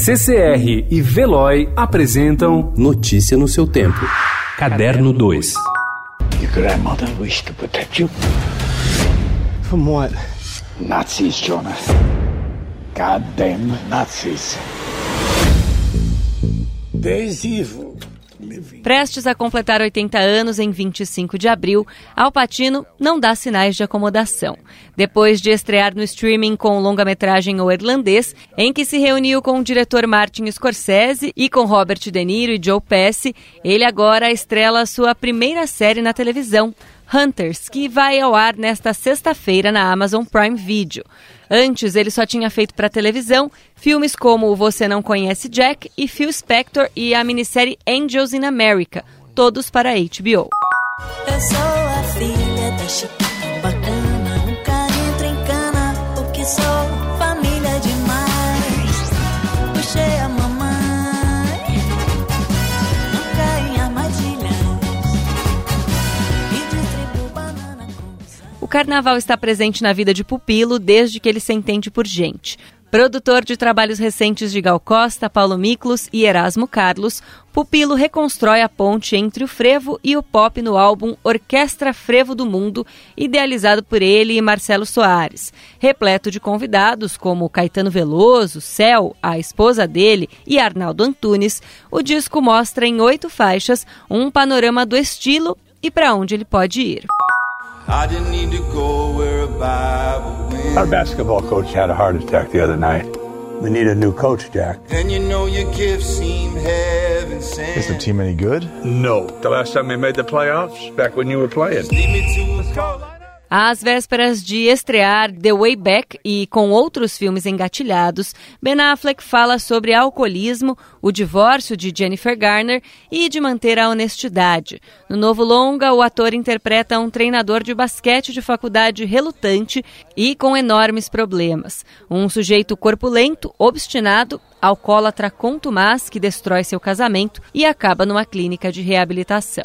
CCR e Veloy apresentam Notícia no seu tempo. Caderno 2. Your grandmother wished to protect you From what? Nazis, Jonas. Goddamn Nazis. There's evil. Prestes a completar 80 anos em 25 de abril, Al Pacino não dá sinais de acomodação. Depois de estrear no streaming com o longa-metragem O Irlandês, em que se reuniu com o diretor Martin Scorsese e com Robert De Niro e Joe Pesci, ele agora estrela sua primeira série na televisão, Hunters, que vai ao ar nesta sexta-feira na Amazon Prime Video. Antes, ele só tinha feito para televisão filmes como Você Não Conhece Jack e Phil Spector e a minissérie Angels in America, todos para HBO. Eu sou a filha da bacana, O carnaval está presente na vida de Pupilo desde que ele se entende por gente. Produtor de trabalhos recentes de Gal Costa, Paulo Miklos e Erasmo Carlos, Pupilo reconstrói a ponte entre o frevo e o pop no álbum Orquestra Frevo do Mundo, idealizado por ele e Marcelo Soares. Repleto de convidados como Caetano Veloso, Cel, a esposa dele e Arnaldo Antunes, o disco mostra em oito faixas um panorama do estilo e para onde ele pode ir. I didn't need to go where a Bible went. Our basketball coach had a heart attack the other night. We need a new coach, Jack. And you know your gift seemed heaven Is the team any good? No. The last time they made the playoffs, back when you were playing. Às vésperas de estrear The Way Back e com outros filmes engatilhados, Ben Affleck fala sobre alcoolismo, o divórcio de Jennifer Garner e de manter a honestidade. No novo longa, o ator interpreta um treinador de basquete de faculdade relutante e com enormes problemas. Um sujeito corpulento, obstinado, alcoólatra contumaz que destrói seu casamento e acaba numa clínica de reabilitação.